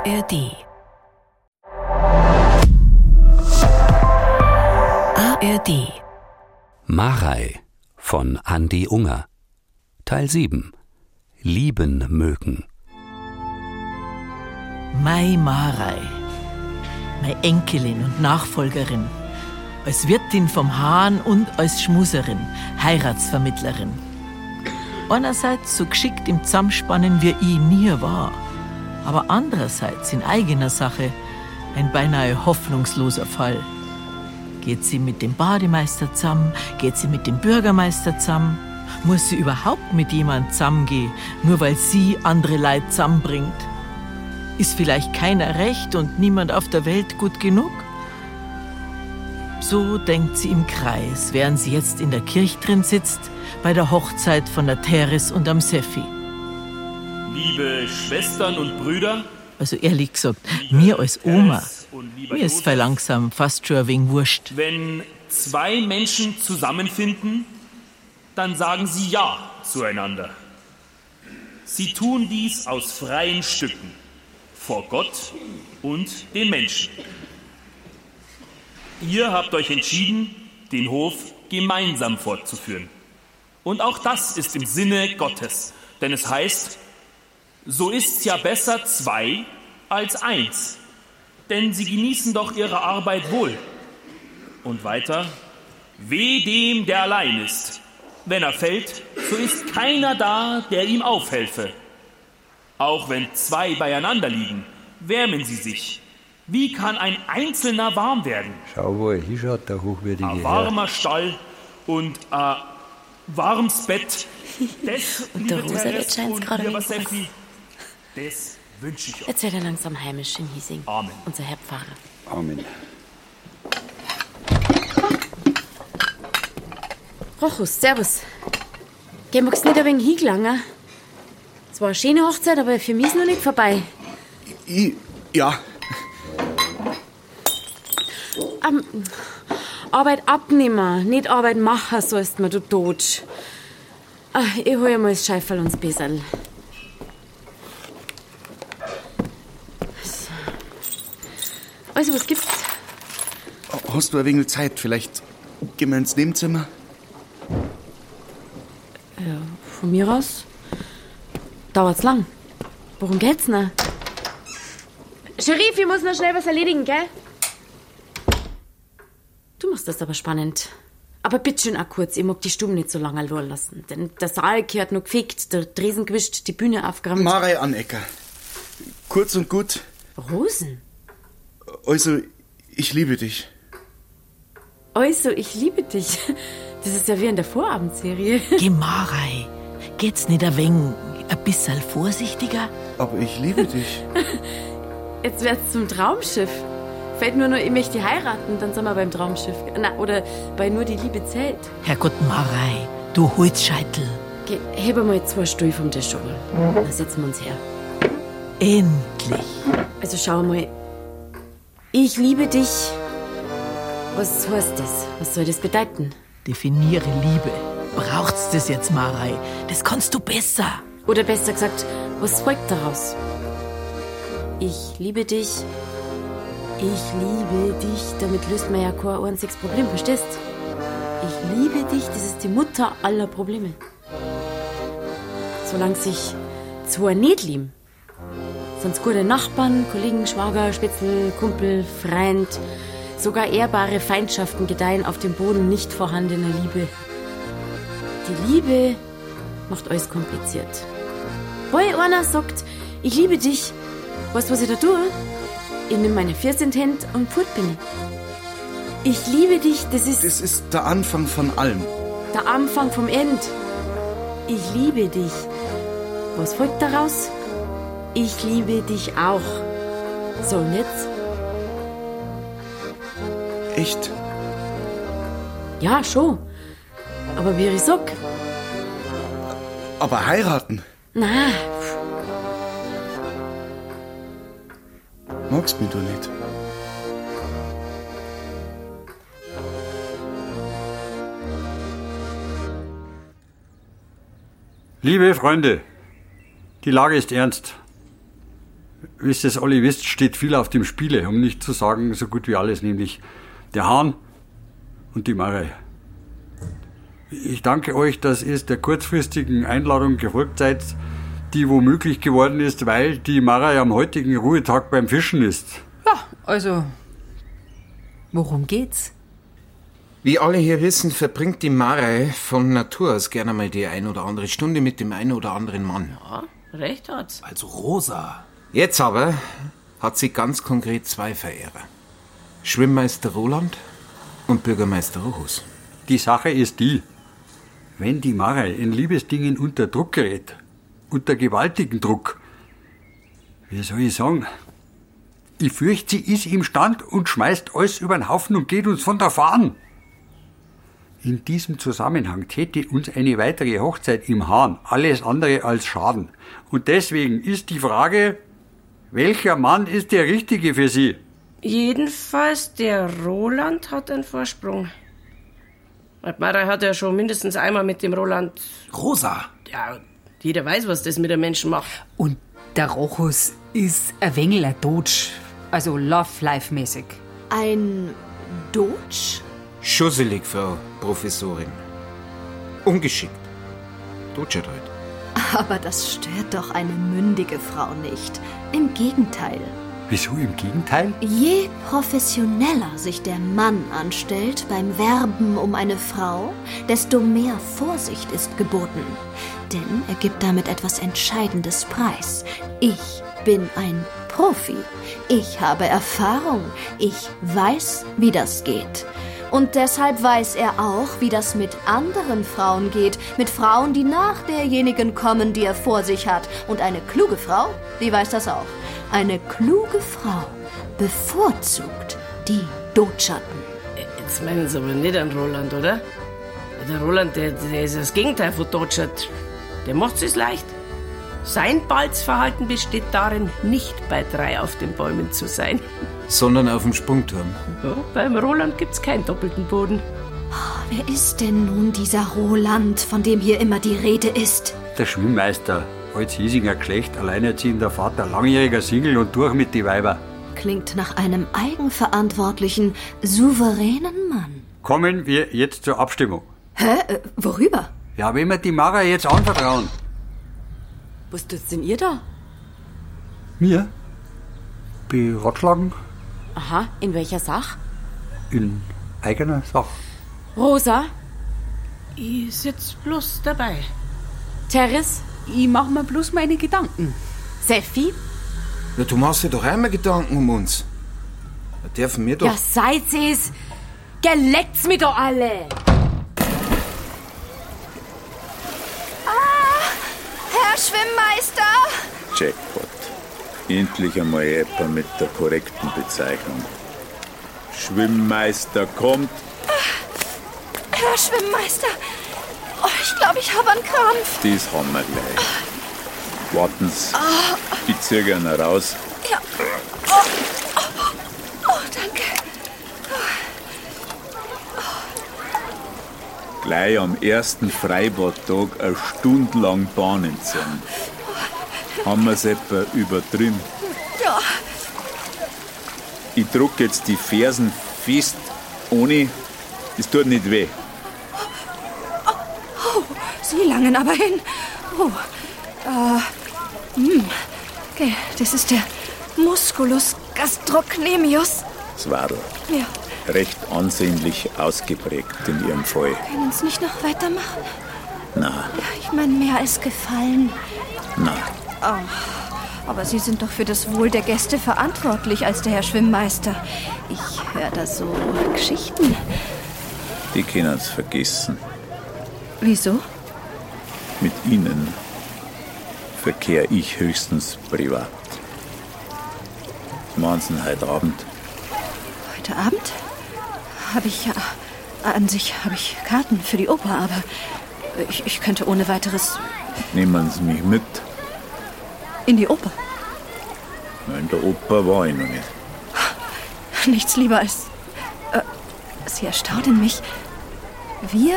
ARD. ARD. Marei von Andi Unger. Teil 7. Lieben mögen. Mai Marei, meine Enkelin und Nachfolgerin, als Wirtin vom Hahn und als Schmuserin, Heiratsvermittlerin. Einerseits so geschickt im Zusammenspannen wie ich nie war, aber andererseits in eigener Sache ein beinahe hoffnungsloser Fall. Geht sie mit dem Bademeister zusammen? Geht sie mit dem Bürgermeister zusammen? Muss sie überhaupt mit jemand zusammengehen, nur weil sie andere Leid zusammenbringt? Ist vielleicht keiner recht und niemand auf der Welt gut genug? So denkt sie im Kreis, während sie jetzt in der Kirche drin sitzt, bei der Hochzeit von der Teres und am Seffi. Liebe Schwestern und Brüder, Also ehrlich gesagt, mir als Oma, mir ist voll langsam fast schon ein wenig wurscht. wenn zwei Menschen zusammenfinden, dann sagen sie Ja zueinander. Sie tun dies aus freien Stücken, vor Gott und den Menschen. Ihr habt euch entschieden, den Hof gemeinsam fortzuführen. Und auch das ist im Sinne Gottes, denn es heißt, so ist's ja besser zwei als eins, denn sie genießen doch ihre Arbeit wohl. Und weiter, weh dem, der allein ist. Wenn er fällt, so ist keiner da, der ihm aufhelfe. Auch wenn zwei beieinander liegen, wärmen sie sich. Wie kann ein Einzelner warm werden? Schau, wo er hinschaut, der hochwürdige Ein Herr. warmer Stall und ein warmes Bett. Das, Und der Rosa, und gerade. Steffi, das wünsche ich euch. Jetzt wird er langsam heimisch in Hiesing. Amen. Unser Herr Pfarrer. Amen. Rochus, servus. Geh, magst nicht ein wenig hingelangen? Es war eine schöne Hochzeit, aber für mich ist noch nicht vorbei. Ich, ja, Ähm, Arbeit abnehmen, nicht Arbeit machen sollst mir, du Tod. Ah, ich hol mal das Scheiferl und das Beserl. Also, was gibt's? hast du ein wenig Zeit? Vielleicht gehen wir ins Nebenzimmer? Von mir aus dauert's lang. Worum geht's denn? Sheriff, ich muss noch schnell was erledigen, gell? Du machst das aber spannend. Aber bitte schön auch kurz, ich mag die Stuben nicht so lange allein lassen. Denn der Saal gehört noch gefickt, der Tresen gewischt, die Bühne aufgeräumt. Marei Anecker. Kurz und gut, Rosen? Also, ich liebe dich. Also, ich liebe dich. Das ist ja wie in der Vorabendserie. Gemarei, geht's nicht ein wenig ein bisschen vorsichtiger? Aber ich liebe dich. Jetzt wird's zum Traumschiff. Fällt nur noch, ich möchte heiraten, dann sind wir beim Traumschiff. Na, oder bei nur die Liebe zählt. Herrgott Marei, du Holzscheitel, Geh, heb mal zwei Stuhl vom Tisch. Dann setzen wir uns her. endlich. Also schau mal. Ich liebe dich. Was heißt das? Was soll das bedeuten? Definiere Liebe. Braucht's das jetzt, Marei? Das kannst du besser. Oder besser gesagt, was folgt daraus? Ich liebe dich. Ich liebe dich. Damit löst man ja kein einziges Problem, verstehst? Ich liebe dich, das ist die Mutter aller Probleme. Solange sich zwei nicht lieben, sind's gute Nachbarn, Kollegen, Schwager, Spitzel, Kumpel, Freund. Sogar ehrbare Feindschaften gedeihen auf dem Boden nicht vorhandener Liebe. Die Liebe macht alles kompliziert. Weil einer sagt, ich liebe dich, weißt du, was ich da tue? Ich nehme meine 14 Hände und fort bin ich. Ich liebe dich, das ist Das ist der Anfang von allem. der Anfang vom End. Ich liebe dich. Was folgt daraus? Ich liebe dich auch. So, und jetzt? Echt? Ja, schon. Aber wie ich sag, Aber heiraten? na, Magst mich du nicht? Liebe Freunde, die Lage ist ernst. Wie ihr es alle wisst, steht viel auf dem Spiele, um nicht zu sagen so gut wie alles, nämlich der Hahn und die Marei. Ich danke euch, dass ihr der kurzfristigen Einladung gefolgt seid, die womöglich geworden ist, weil die Marei am heutigen Ruhetag beim Fischen ist. Ja, also. Worum geht's? Wie alle hier wissen, verbringt die Marei von Natur aus gerne mal die ein oder andere Stunde mit dem einen oder anderen Mann. Ja, recht hat's. Also Rosa. Jetzt aber hat sie ganz konkret zwei Verehrer. Schwimmmeister Roland und Bürgermeister Rochus. Die Sache ist die, wenn die Marei in Liebesdingen unter Druck gerät, unter gewaltigen Druck, wie soll ich sagen, ich fürchte, sie ist im Stand und schmeißt alles über den Haufen und geht uns von der Fahnen. In diesem Zusammenhang täte uns eine weitere Hochzeit im Hahn alles andere als Schaden. Und deswegen ist die Frage, welcher Mann ist der Richtige für Sie? Jedenfalls, der Roland hat einen Vorsprung. Mara hat ja schon mindestens einmal mit dem Roland. Rosa. Ja, jeder weiß, was das mit einem Menschen macht. Und der Rochus ist ein wenig ein Doge. Also Love-Life-mäßig. Ein Doge? Schusselig, Frau Professorin. Ungeschickt. Dutschert heute. Aber das stört doch eine mündige Frau nicht. Im Gegenteil. Wieso im Gegenteil? Je professioneller sich der Mann anstellt beim Werben um eine Frau, desto mehr Vorsicht ist geboten. Denn er gibt damit etwas Entscheidendes preis. Ich bin ein Profi. Ich habe Erfahrung. Ich weiß, wie das geht. Und deshalb weiß er auch, wie das mit anderen Frauen geht, mit Frauen, die nach derjenigen kommen, die er vor sich hat. Und eine kluge Frau, die weiß das auch. Eine kluge Frau bevorzugt die Dotschatten. Jetzt meinen Sie aber nicht an Roland, oder? Der Roland, der, der ist das Gegenteil von Dotschert. Der macht es leicht. Sein Balzverhalten besteht darin, nicht bei drei auf den Bäumen zu sein. Sondern auf dem Sprungturm. Ja, beim Roland gibt's keinen doppelten Boden. Wer ist denn nun dieser Roland, von dem hier immer die Rede ist? Der Schwimmmeister, als Hiesinger Geschlecht, alleinerziehender Vater, langjähriger Single und durch mit die Weiber. Klingt nach einem eigenverantwortlichen, souveränen Mann. Kommen wir jetzt zur Abstimmung. Hä? Äh, worüber? Ja, wenn wir die Mara jetzt anvertrauen. Was tut's denn ihr da? Mir? Beratschlagen Aha, in welcher Sache? in eigener Sache. Rosa? Ich sitz bloß dabei. Teres? Ich mach mir bloß meine Gedanken. Seffi? Ja, du machst dir doch einmal Gedanken um uns. Da dürfen wir doch. Ja, seid sie's! Geleckt's mir doch alle! Schwimmmeister! Jackpot. Endlich einmal jemand mit der korrekten Bezeichnung. Schwimmmeister kommt. Herr Schwimmmeister! Oh, ich glaube, ich habe einen Krampf. Das haben wir gleich. Warten Sie. Ich ziehe ihn raus. Ja. Oh, oh, oh danke. Gleich am ersten Freibadtag eine Stunde lang Bahnen ziehen. Haben wir es etwa übertrieben? Ja. Ich druck jetzt die Fersen fest, ohne. Es tut nicht weh. Oh, Sie langen aber hin. Oh. Äh, hm. Okay, das ist der Musculus gastrocnemius. Zwadl. Ja, Recht ansehnlich ausgeprägt in Ihrem Fall. können uns nicht noch weitermachen? Na, Ich meine, mehr als gefallen. na. Aber Sie sind doch für das Wohl der Gäste verantwortlich als der Herr Schwimmmeister. Ich höre da so Geschichten. Die können es vergessen. Wieso? Mit Ihnen verkehre ich höchstens privat. Machen Sie heute Abend? Heute Abend habe ich ja. An sich habe ich Karten für die Oper, aber ich, ich könnte ohne weiteres Nehmen Sie mich mit? in die Oper. Na, In der Oper war ich noch nicht. Nichts lieber als. Äh, Sie erstaunen mich. Wir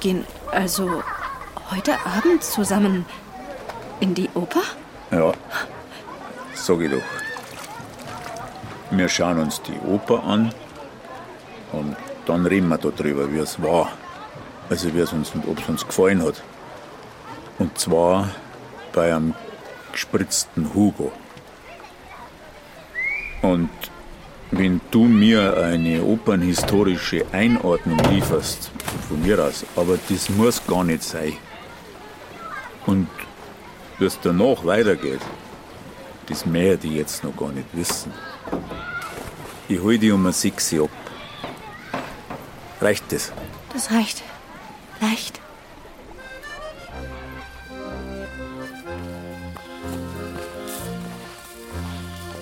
gehen also heute Abend zusammen in die Oper? Ja. sag ich doch. Wir schauen uns die Oper an und dann reden wir darüber, wie es war. Also wie es uns ob es uns gefallen hat. Und zwar bei einem gespritzten Hugo. Und wenn du mir eine opernhistorische Einordnung lieferst, von mir aus, aber das muss gar nicht sein. Und es danach weitergeht, das mehr die jetzt noch gar nicht wissen. Ich hol die um ein Sixi ab. Reicht das? Das reicht. Leicht.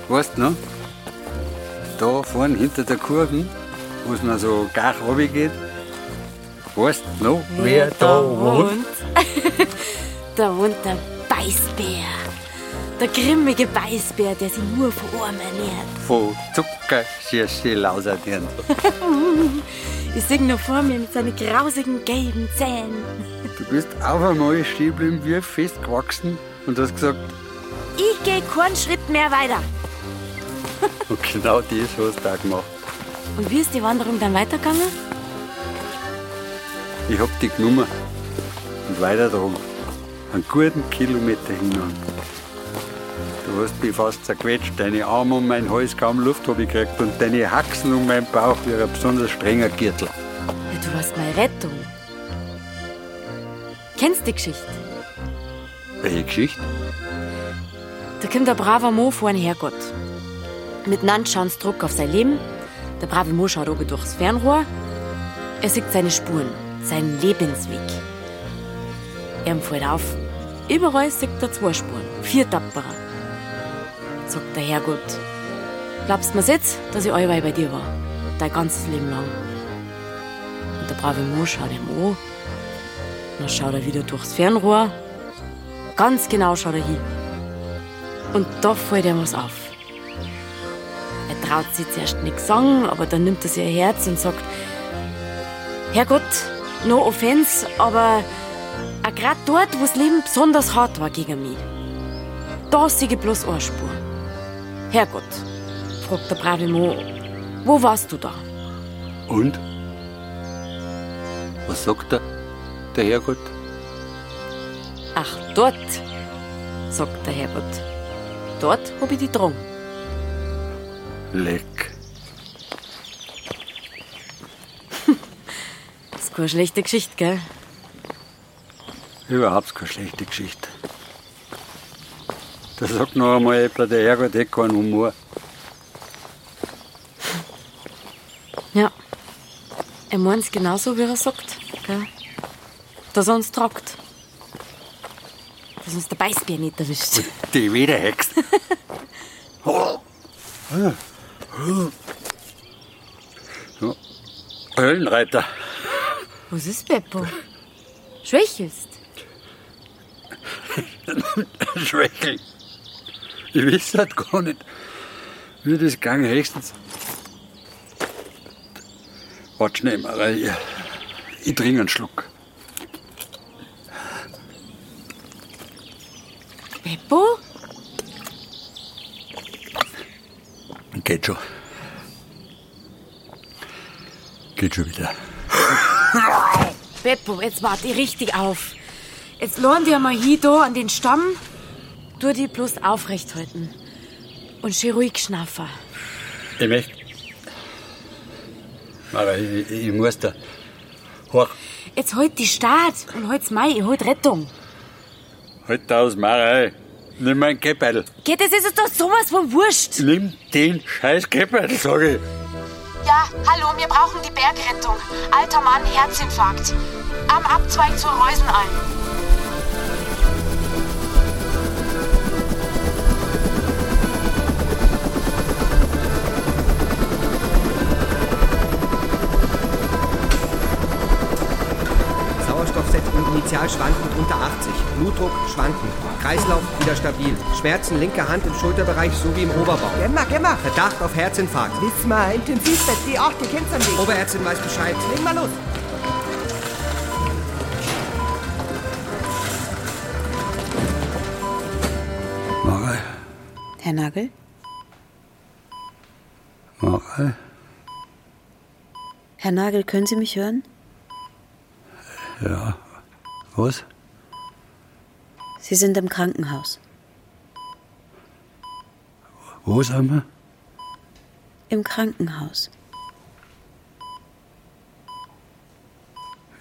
Weißt du noch? Da vorne hinter der Kurve, wo es noch so gar geht. Weißt du noch, wer da wohnt? da wohnt der Beißbär. Der grimmige Beißbär, der sich nur von Arm ernährt. Von Zucker, Schirsche, Lauserdirn. Ich sehe noch vor mir mit seinen grausigen gelben Zähnen. Du bist auf einmal stehen geblieben, wie festgewachsen und hast gesagt, Ich gehe keinen Schritt mehr weiter. und genau das hast du auch gemacht. Und wie ist die Wanderung dann weitergegangen? Ich hab dich genommen und weitergetragen. Einen guten Kilometer hinan. Du hast mich fast zerquetscht, deine Arme um meinen Hals, kaum Luft hab ich gekriegt und deine Haxen um meinen Bauch wie ein besonders strenger Gürtel. Ja, du warst meine Rettung. Kennst du die Geschichte? Welche Geschichte? Da kommt ein braver Mo vor einen Herrgott. Miteinander schauen sie Druck auf sein Leben. Der brave Mo schaut oben durchs Fernrohr. Er sieht seine Spuren, seinen Lebensweg. Er fällt auf. Überall sieht er zwei Spuren, vier Tapperer. Sagt der Herrgott, glaubst du mir's jetzt, dass ich allweil bei dir war? Dein ganzes Leben lang. Und der brave Mo schaut ihm an. Dann schaut er wieder durchs Fernrohr. Ganz genau schaut er hin. Und da fällt ihm was auf. Er traut sich zuerst nichts sagen, aber dann nimmt er sich ein Herz und sagt, Herrgott, no offense, aber auch grad dort, wo das Leben besonders hart war gegen mich, da sehe ich bloß eine Spur. Herrgott, fragt der brave Mo, wo warst du da? Und? Was sagt er, der Herrgott? Ach, dort, sagt der Herrgott. Dort hab ich die drum. Leck. Das ist keine schlechte Geschichte, gell? Überhaupt keine schlechte Geschichte. Da sagt noch einmal jemand, der Herrgott hat keinen Humor. Ja. Er meint's genauso, wie er sagt, gell? Dass er uns tragt. Dass uns der Beißbär nicht erwischt. Die Wiederhext. Ja. Höllenreiter. Was ist, Beppo? Schwächelst? Schwächel. Ich weiß halt gar nicht, wie das gegangen höchstens. Warte schnell mal, ich, ich trinke einen Schluck. Beppo? Geht schon. Geht schon wieder. Beppo, jetzt wart ich richtig auf. Jetzt lohnt ihr mal hier da an den Stamm. Tu die bloß aufrecht halten. Und schön ruhig schnaufen. Ich möchte. Aber ich, ich muss da. Hoch. Jetzt halt die Start und halt's Mai, ich halt Rettung. Halt aus, Marei. Nimm mein Käppeitel. Geht, das ist jetzt doch sowas von wurscht. Nimm den scheiß Käppeitel, sag ich. Ja, hallo, wir brauchen die Bergrettung. Alter Mann, Herzinfarkt. Am Abzweig zur Reusenalm. Initial schwankend unter 80. Blutdruck schwankend. Kreislauf wieder stabil. Schmerzen linke Hand im Schulterbereich sowie im Oberbauch. Gemma, Gemma. Verdacht auf Herzinfarkt. Wir, Intensivbett, die 8, ihr kennt's am Weg. Oberärztin weiß Bescheid. Legen wir los. Marei, Herr Nagel? Marei? Herr Nagel, können Sie mich hören? Ja. Was? Sie sind im Krankenhaus. Wo sind wir? Im Krankenhaus.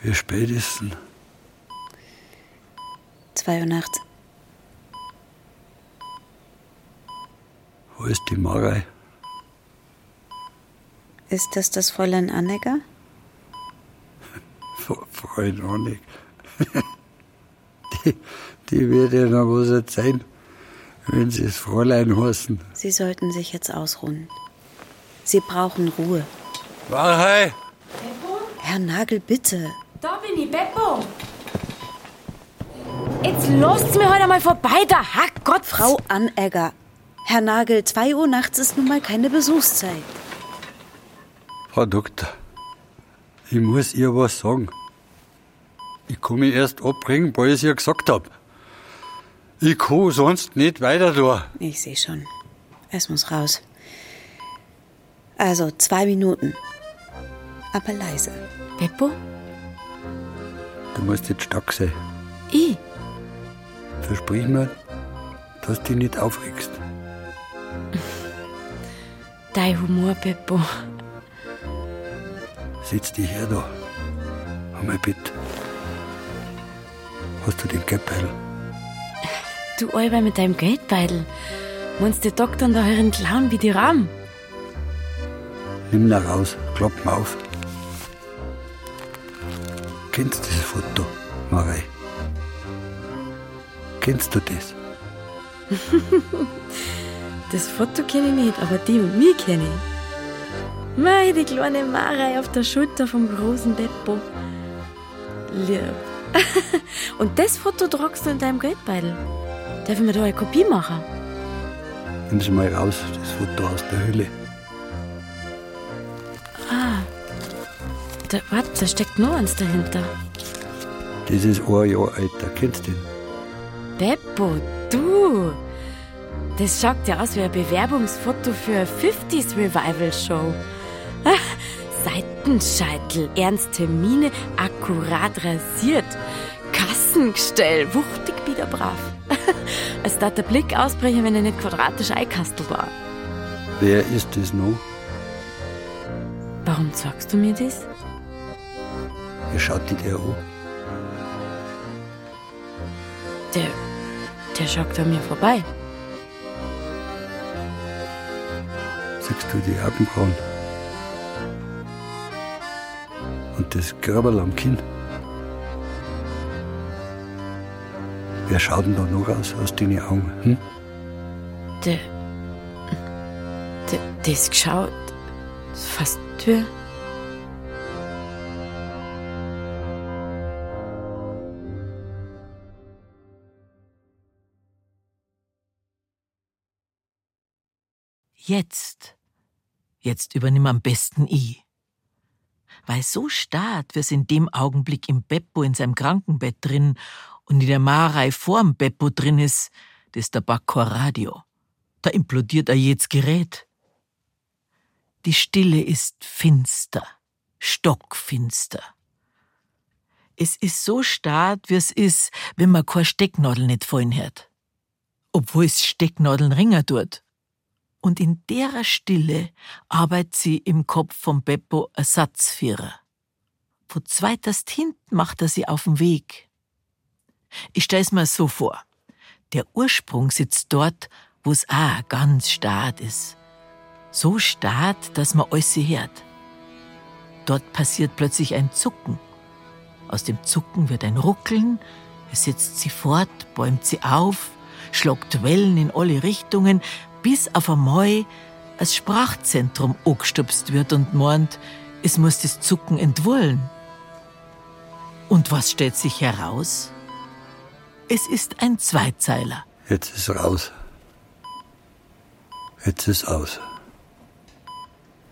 Wie spät ist denn? Zwei Uhr nachts. Wo ist die Marei? Ist das das Fräulein Annecker? Freund Honig. Die, die wird ja noch was erzählen, wenn sie das Fräulein heißen. Sie sollten sich jetzt ausruhen. Sie brauchen Ruhe. Marei! Herr Nagel, bitte. Da bin ich, Beppo. Jetzt lasst mir heute mal vorbei, da Hackgott. Frau Anegger. Herr Nagel, zwei Uhr nachts ist nun mal keine Besuchszeit. Frau Doktor, ich muss ihr was sagen. Ich kann mich erst abbringen, weil ich es ihr gesagt hab. Ich kann sonst nicht weiter da. Ich sehe schon. Es muss raus. Also, zwei Minuten. Aber leise. Beppo? Du musst jetzt stark sein. Ich? Versprich mir, dass du dich nicht aufregst. Dein Humor, Beppo. Setz dich her da. Mein Bett. Hast du den Geldbeutel? Du Alber mit deinem Geldbeutel. Meinst du, Doktor da hören klauen wie die Rahmen? Nimm ihn raus, klapp ihn auf. Kennst du das Foto, Marei? Kennst du das? das Foto kenne ich nicht, aber die und mich kenne ich. Mei, die kleine Marei auf der Schulter vom großen Beppo. Lieb. und das Foto tragst du in deinem Geldbeutel. Darf ich mir da eine Kopie machen? Nimm sie mal raus, das Foto aus der Höhle. Ah. Da, warte, da steckt noch eins dahinter. Das ist ein Jahr älter, kennst du den? Beppo, du! Das schaut ja aus wie ein Bewerbungsfoto für eine 50s Revival Show. Ah, Seitenscheitel, ernste Miene, akkurat rasiert. Kassengestell, wuchtig wieder brav. Es darf der Blick ausbrechen, wenn er nicht quadratisch eingekastelt war. Wer ist das noch? Warum sagst du mir das? Wer schaut dich der an? Der, der schaut an mir vorbei. Siehst du die Augenbrauen? Und das Körperl am Kinn? Wer schaut denn da noch raus aus deinen Augen? Hm? Der, der, das geschaut, das ist fast Tür. Jetzt, jetzt übernimm am besten ich. Weil so starrt wir's in dem Augenblick im Beppo in seinem Krankenbett drin und in der Marei vorm Beppo drin ist, das ist der Backor Radio. Da implodiert er jedes Gerät. Die Stille ist finster, stockfinster. Es ist so stark, wie es ist, wenn man keine Stecknadel nicht fallen hört. Obwohl es Stecknadeln ringer tut. Und in derer Stille arbeitet sie im Kopf vom Beppo Ersatzführer. Von zweiterst hinten macht er sie auf den Weg. Ich stell's mir so vor. Der Ursprung sitzt dort, wo's auch ganz stark ist. So stark, dass man alles hört. Dort passiert plötzlich ein Zucken. Aus dem Zucken wird ein Ruckeln, es setzt sie fort, bäumt sie auf, schlagt Wellen in alle Richtungen, bis auf einmal das Sprachzentrum angestupst wird und meint, es muss das Zucken entwollen. Und was stellt sich heraus? Es ist ein Zweizeiler. Jetzt ist raus. Jetzt ist aus.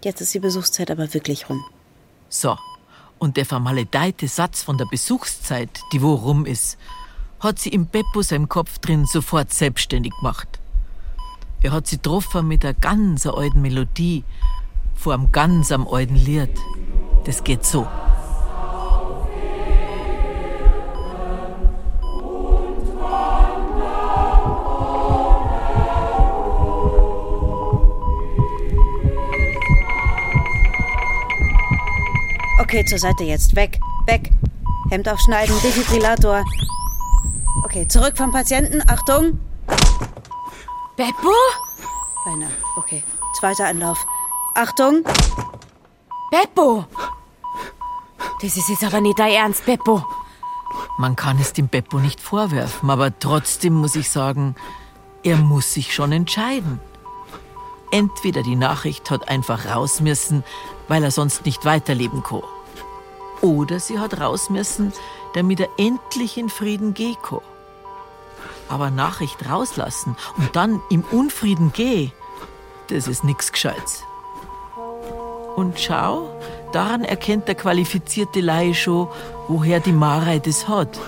Jetzt ist die Besuchszeit aber wirklich rum. So, und der vermaledeite Satz von der Besuchszeit, die wo rum ist, hat sie im Beppo seinem Kopf drin sofort selbstständig gemacht. Er hat sie getroffen mit einer ganz alten Melodie vor einem ganz am alten Lied. Das geht so. Okay, zur Seite jetzt. Weg, weg. Hemd aufschneiden, Defibrillator. Okay, zurück vom Patienten. Achtung. Beppo? Beinahe. Okay, zweiter Anlauf. Achtung. Beppo! Das ist jetzt aber nicht dein Ernst, Beppo. Man kann es dem Beppo nicht vorwerfen, aber trotzdem muss ich sagen, er muss sich schon entscheiden. Entweder die Nachricht hat einfach raus müssen, weil er sonst nicht weiterleben kann. Oder sie hat raus müssen, damit er endlich in Frieden gehen kann. Aber Nachricht rauslassen und dann im Unfrieden gehen, das ist nix Gescheites. Und schau, daran erkennt der qualifizierte Laie schon, woher die Marei das hat.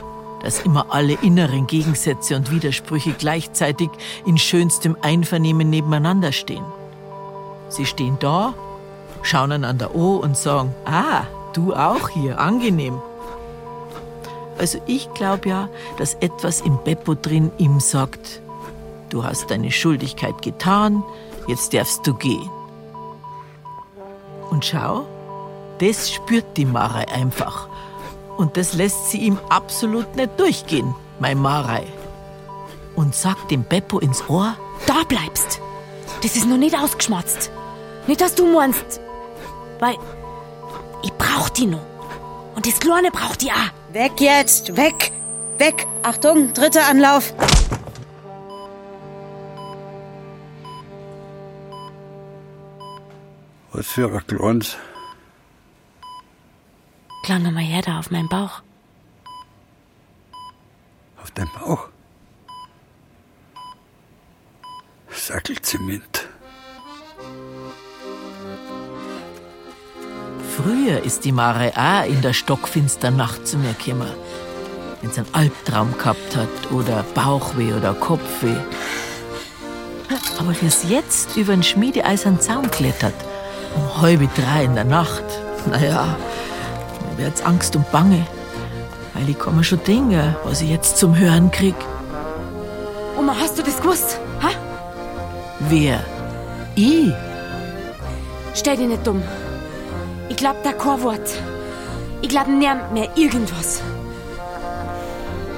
Dass immer alle inneren Gegensätze und Widersprüche gleichzeitig in schönstem Einvernehmen nebeneinander stehen. Sie stehen da, schauen einander an und sagen, ah, du auch hier, angenehm. Also ich glaube ja, dass etwas im Beppo drin ihm sagt, du hast deine Schuldigkeit getan, jetzt darfst du gehen. Und schau, das spürt die Marei einfach. Und das lässt sie ihm absolut nicht durchgehen, mein Marei. Und sagt dem Beppo ins Ohr, Da bleibst. Das ist noch nicht ausgeschmatzt. Nicht, dass du meinst. Weil ich brauch die noch. Und das Kleine braucht die auch. Weg jetzt, weg, weg. Achtung, dritter Anlauf. Was für ein Kleines. Klau noch mal her da auf meinen Bauch. Auf deinem Bauch. Sackelzement. Früher ist die Mare auch in der stockfinster Nacht zu mir gekommen. Wenn sie einen Albtraum gehabt hat oder Bauchweh oder Kopfweh. Aber fürs jetzt über den schmiedeeisernen Zaun klettert, um halbe drei in der Nacht, naja, wird's Angst und Bange. Weil ich mir schon denken, was ich jetzt zum Hören krieg. Oma, hast du das gewusst? Ha? Wer? Ich? Stell dich nicht dumm. Ich glaub da kein Wort. Ich glaub niemand mehr irgendwas.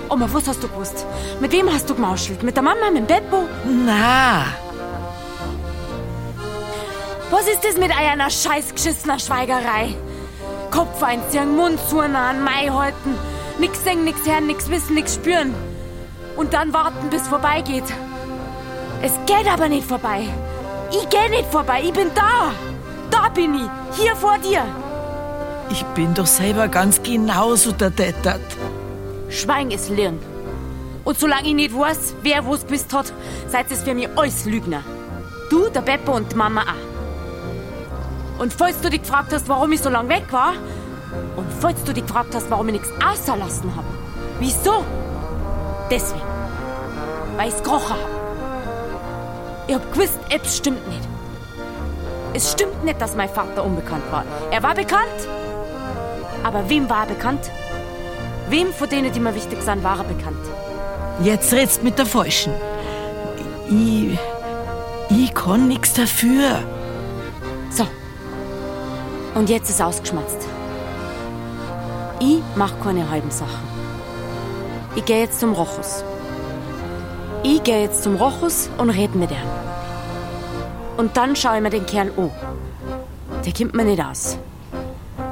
Oma, was hast du gewusst? Mit wem hast du gemauschelt? Mit der Mama, mit dem Beppo? Na, Was ist das mit einer scheiß geschissener Schweigerei? Kopf einziehen, Mund zunahen, Mai halten. Nix sehen, nix hören, nix wissen, nix spüren. Und dann warten, bis vorbeigeht. Es geht aber nicht vorbei. Ich geh nicht vorbei, ich bin da. Da bin ich, hier vor dir. ich bin doch selber ganz genauso der Dettert. Schwein ist Lirn. Und solange ich nicht weiß, wer wo's gewusst hat, seid es für mich alles Lügner. Du, der Beppo und die Mama auch. Und falls du dich gefragt hast, warum ich so lange weg war, und falls du dich gefragt hast, warum ich nichts außerlassen habe, wieso? Deswegen. Weil ich's gerochen hab. Ich hab gewusst, etwas stimmt nicht. Es stimmt nicht, dass mein Vater unbekannt war. Er war bekannt. Aber wem war er bekannt? Wem von denen, die mir wichtig sind, war er bekannt? Jetzt redst mit der Falschen. Ich, ich kann nix dafür. So. Und jetzt ist ausgeschmatzt. Ich mach keine halben Sachen. Ich gehe jetzt zum Rochus. Ich gehe jetzt zum Rochus und red mit ihm. Und dann schaue ich mir den Kerl an. Der kommt mir nicht aus.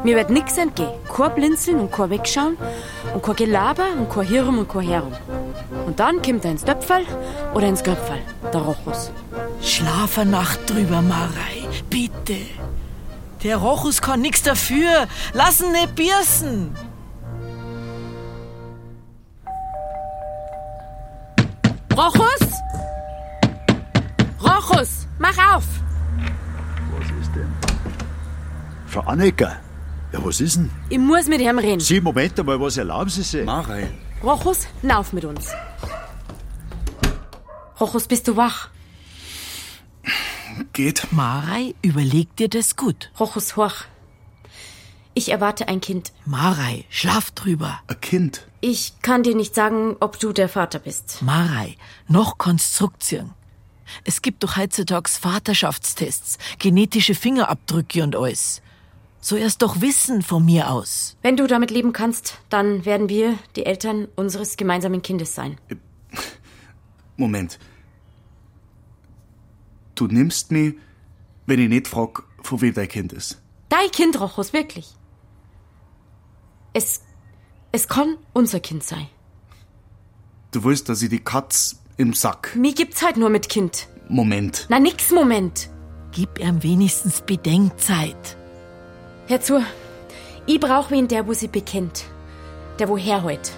Mir wird nix entgehen. Kein Blinzeln und kein Wegschauen und kein Gelaber und kein Hirum und kein Herum. Und dann kommt er ins Töpferl oder ins Göpferl, der Rochus. Schlaf eine Nacht drüber, Marei. Bitte. Der Rochus kann nix dafür. Lass ihn nicht biersen. Rochus! Rochus, mach auf! Was ist denn? Frau Annecker, ja, was ist denn? Ich muss mit ihm reden. Sie, Moment einmal, was erlauben Sie sich? Marei. Rochus, nauf mit uns. Rochus, bist du wach? Geht. Marei, überleg dir das gut. Rochus, hoch. Ich erwarte ein Kind. Marei, schlaf drüber. Ein Kind? Ich kann dir nicht sagen, ob du der Vater bist. Marei, noch Konstruktion. Es gibt doch heutzutage Vaterschaftstests, genetische Fingerabdrücke und alles. So erst doch wissen von mir aus. Wenn du damit leben kannst, dann werden wir die Eltern unseres gemeinsamen Kindes sein. Moment. Du nimmst mich, wenn ich nicht frag, von wem dein Kind ist. Dein Kind, Rochus, wirklich. Es, es kann unser Kind sein. Du willst, dass ich die Katz im Sack. Mir gibt's halt nur mit Kind. Moment. Na, nix Moment. Gib ihm wenigstens Bedenkzeit. Hör zu. Ich brauch wen, der wo sie bekennt. Der wo herholt.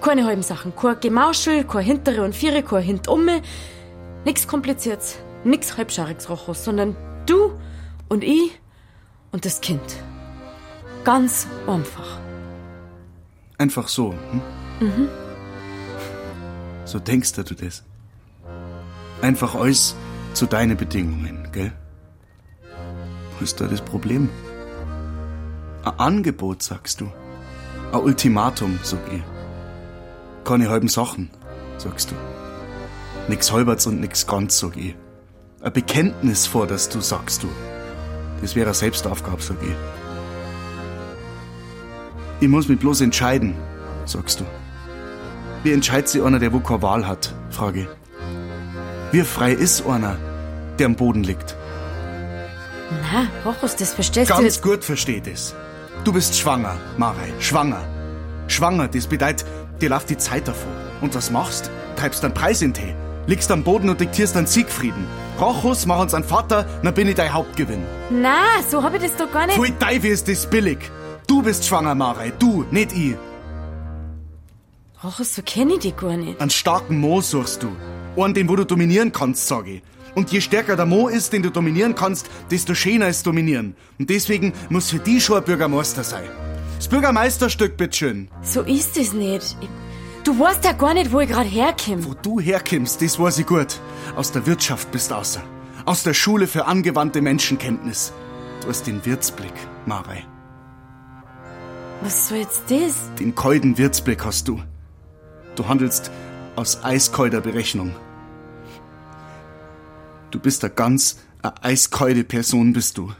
Keine halben Sachen. Kein Gemauschel, kein hintere und viere, kein hintumme. Nix kompliziertes. Nix halbschariges, Rochus, sondern du und ich und das Kind. Ganz einfach. Einfach so. Hm? Mhm. So denkst du das. Einfach alles zu deinen Bedingungen, gell? Wo ist da das Problem? Ein Angebot, sagst du. Ein Ultimatum, sag ich. Keine halben Sachen, sagst du. Nix halberts und nix ganz, sag ich. Ein Bekenntnis forderst du, sagst du. Das wäre eine Selbstaufgabe, sag ich. Ich muss mich bloß entscheiden, sagst du. Wie entscheidet sich einer, der wo keine Wahl hat, frage ich. Wie frei ist einer, der am Boden liegt? Na, Rochus, das verstehst du Ganz gut versteht es. Du bist schwanger, Marei, schwanger. Schwanger, das bedeutet, dir läuft die Zeit davor. Und was machst? Treibst einen Preis in Tee, liegst am Boden und diktierst einen Siegfrieden. Rochus, mach uns einen Vater, dann bin ich dein Hauptgewinn. Na, so hab ich das doch gar nicht. Pfui Teufel ist das billig. Du bist schwanger, Marei, du, nicht ich. Rochus, so kenn ich dich gar nicht. Einen starken Mo suchst du. Einen, den wo du dominieren kannst, sag ich. Und je stärker der Mo ist, den du dominieren kannst, desto schöner ist dominieren. Und deswegen muss für die schon ein Bürgermeister sein. Das Bürgermeisterstück, bitteschön. So ist es nicht. Ich, du weißt ja gar nicht, wo ich gerade herkomme. Wo du herkommst, das weiß ich gut. Aus der Wirtschaft bist außer. Aus der Schule für angewandte Menschenkenntnis. Du hast den Wirtsblick, Marei. Was soll jetzt das? Den kalten Wirtsblick hast du. Du handelst aus eiskalter Berechnung. Du bist eine ganz eine eiskalte Person, bist du.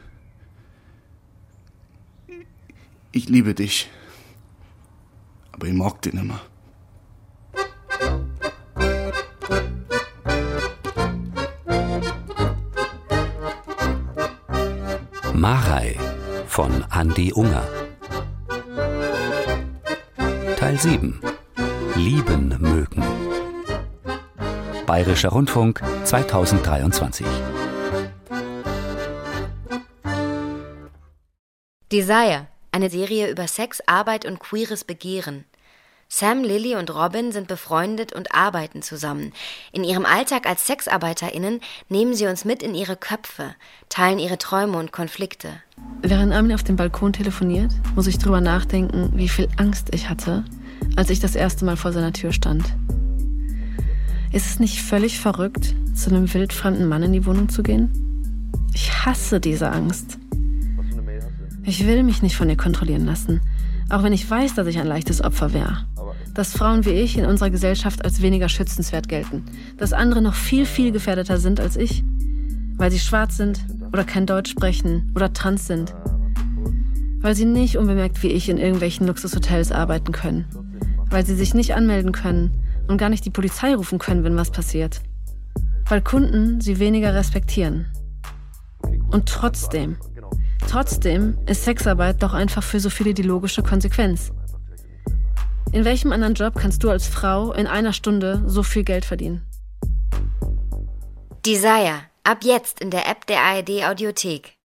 Ich liebe dich. Aber ich mag dich nimmer. Marei von Andi Unger. Teil 7. Lieben mögen. Bayerischer Rundfunk 2023. Desire, eine Serie über Sex, Arbeit und queeres Begehren. Sam, Lily und Robin sind befreundet und arbeiten zusammen. In ihrem Alltag als SexarbeiterInnen nehmen sie uns mit in ihre Köpfe, teilen ihre Träume und Konflikte. Während Armin auf dem Balkon telefoniert, muss ich drüber nachdenken, wie viel Angst ich hatte, als ich das erste Mal vor seiner Tür stand. Ist es nicht völlig verrückt, zu einem wildfremden Mann in die Wohnung zu gehen? Ich hasse diese Angst. Ich will mich nicht von ihr kontrollieren lassen, auch wenn ich weiß, dass ich ein leichtes Opfer wäre. Dass Frauen wie ich in unserer Gesellschaft als weniger schützenswert gelten. Dass andere noch viel, viel gefährdeter sind als ich. Weil sie schwarz sind oder kein Deutsch sprechen oder trans sind. Weil sie nicht unbemerkt wie ich in irgendwelchen Luxushotels arbeiten können. Weil sie sich nicht anmelden können und gar nicht die Polizei rufen können, wenn was passiert. Weil Kunden sie weniger respektieren. Und trotzdem, trotzdem ist Sexarbeit doch einfach für so viele die logische Konsequenz. In welchem anderen Job kannst du als Frau in einer Stunde so viel Geld verdienen? Desire, ab jetzt in der App der ARD Audiothek.